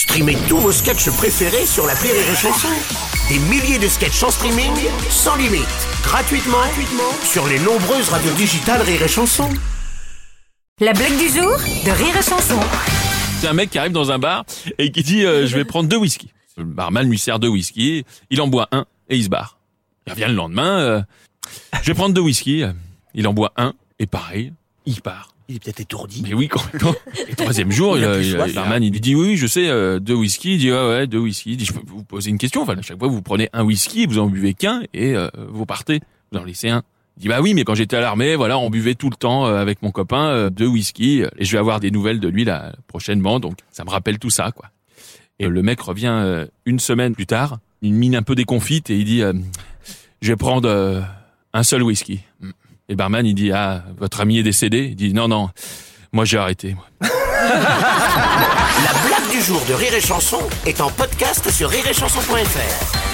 Streamez tous vos sketchs préférés sur la Rire et Chanson. Des milliers de sketchs en streaming, sans limite, gratuitement, gratuitement sur les nombreuses radios digitales Rire et Chanson. La blague du jour de Rire et Chanson. C'est un mec qui arrive dans un bar et qui dit euh, je vais prendre deux whisky. Le barman lui sert deux whisky, il en boit un et il se barre. Il revient le lendemain, euh, je vais prendre deux whisky, il en boit un et pareil, il part. Il est peut-être étourdi. Mais oui, complètement. Et troisième jour, il, Il soif, barman il lui dit oui, oui, je sais, euh, deux whisky. Il dit ouais, ouais, deux whisky. Il dit je peux vous poser une question. Enfin, à chaque fois vous prenez un whisky, vous en buvez qu'un et euh, vous partez. Vous en laissez un. Il dit bah oui, mais quand j'étais à l'armée, voilà, on buvait tout le temps euh, avec mon copain euh, deux whisky et je vais avoir des nouvelles de lui là prochainement. Donc ça me rappelle tout ça, quoi. Et le mec revient euh, une semaine plus tard, une mine un peu déconfite et il dit euh, je vais prendre un seul whisky. Et barman il dit ah votre ami est décédé? Il dit non non, moi j'ai arrêté. La blague du jour de Rire et Chanson est en podcast sur rireetchanson.fr.